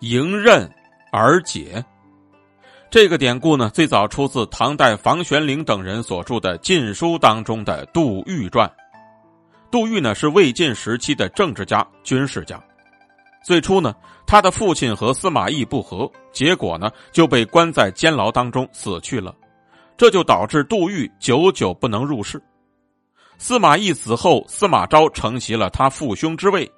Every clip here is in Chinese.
迎刃而解。这个典故呢，最早出自唐代房玄龄等人所著的《晋书》当中的《杜预传》。杜预呢是魏晋时期的政治家、军事家。最初呢，他的父亲和司马懿不和，结果呢就被关在监牢当中死去了，这就导致杜预久久不能入仕。司马懿死后，司马昭承袭了他父兄之位，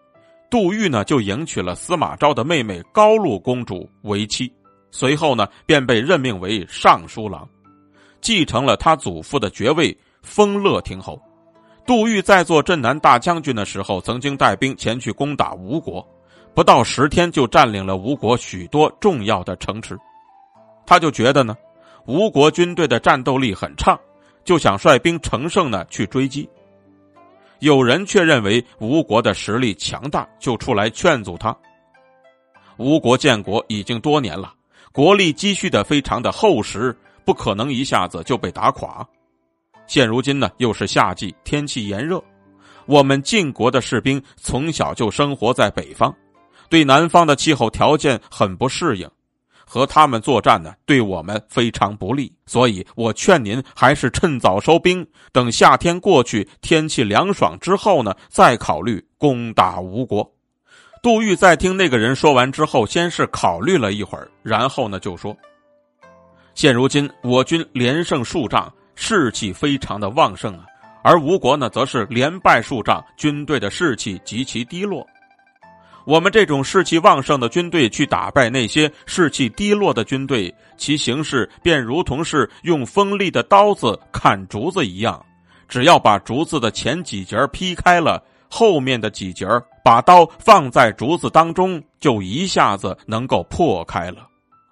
杜预呢就迎娶了司马昭的妹妹高陆公主为妻，随后呢便被任命为尚书郎，继承了他祖父的爵位，封乐亭侯。杜预在做镇南大将军的时候，曾经带兵前去攻打吴国，不到十天就占领了吴国许多重要的城池。他就觉得呢，吴国军队的战斗力很差，就想率兵乘胜呢去追击。有人却认为吴国的实力强大，就出来劝阻他。吴国建国已经多年了，国力积蓄的非常的厚实，不可能一下子就被打垮。现如今呢，又是夏季，天气炎热。我们晋国的士兵从小就生活在北方，对南方的气候条件很不适应，和他们作战呢，对我们非常不利。所以我劝您还是趁早收兵，等夏天过去，天气凉爽之后呢，再考虑攻打吴国。杜预在听那个人说完之后，先是考虑了一会儿，然后呢就说：“现如今我军连胜数仗。”士气非常的旺盛啊，而吴国呢，则是连败数仗，军队的士气极其低落。我们这种士气旺盛的军队去打败那些士气低落的军队，其形势便如同是用锋利的刀子砍竹子一样，只要把竹子的前几节劈开了，后面的几节把刀放在竹子当中，就一下子能够破开了。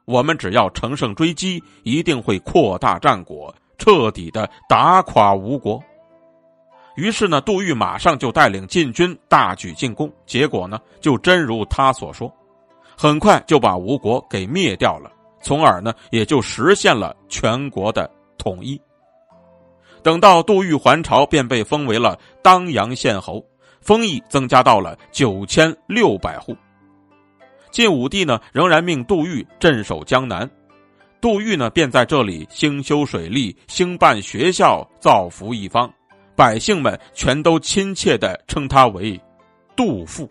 我们只要乘胜追击，一定会扩大战果。彻底的打垮吴国。于是呢，杜预马上就带领晋军大举进攻。结果呢，就真如他所说，很快就把吴国给灭掉了，从而呢，也就实现了全国的统一。等到杜预还朝，便被封为了当阳县侯，封邑增加到了九千六百户。晋武帝呢，仍然命杜预镇守江南。杜预呢，便在这里兴修水利、兴办学校、造福一方，百姓们全都亲切地称他为“杜父”。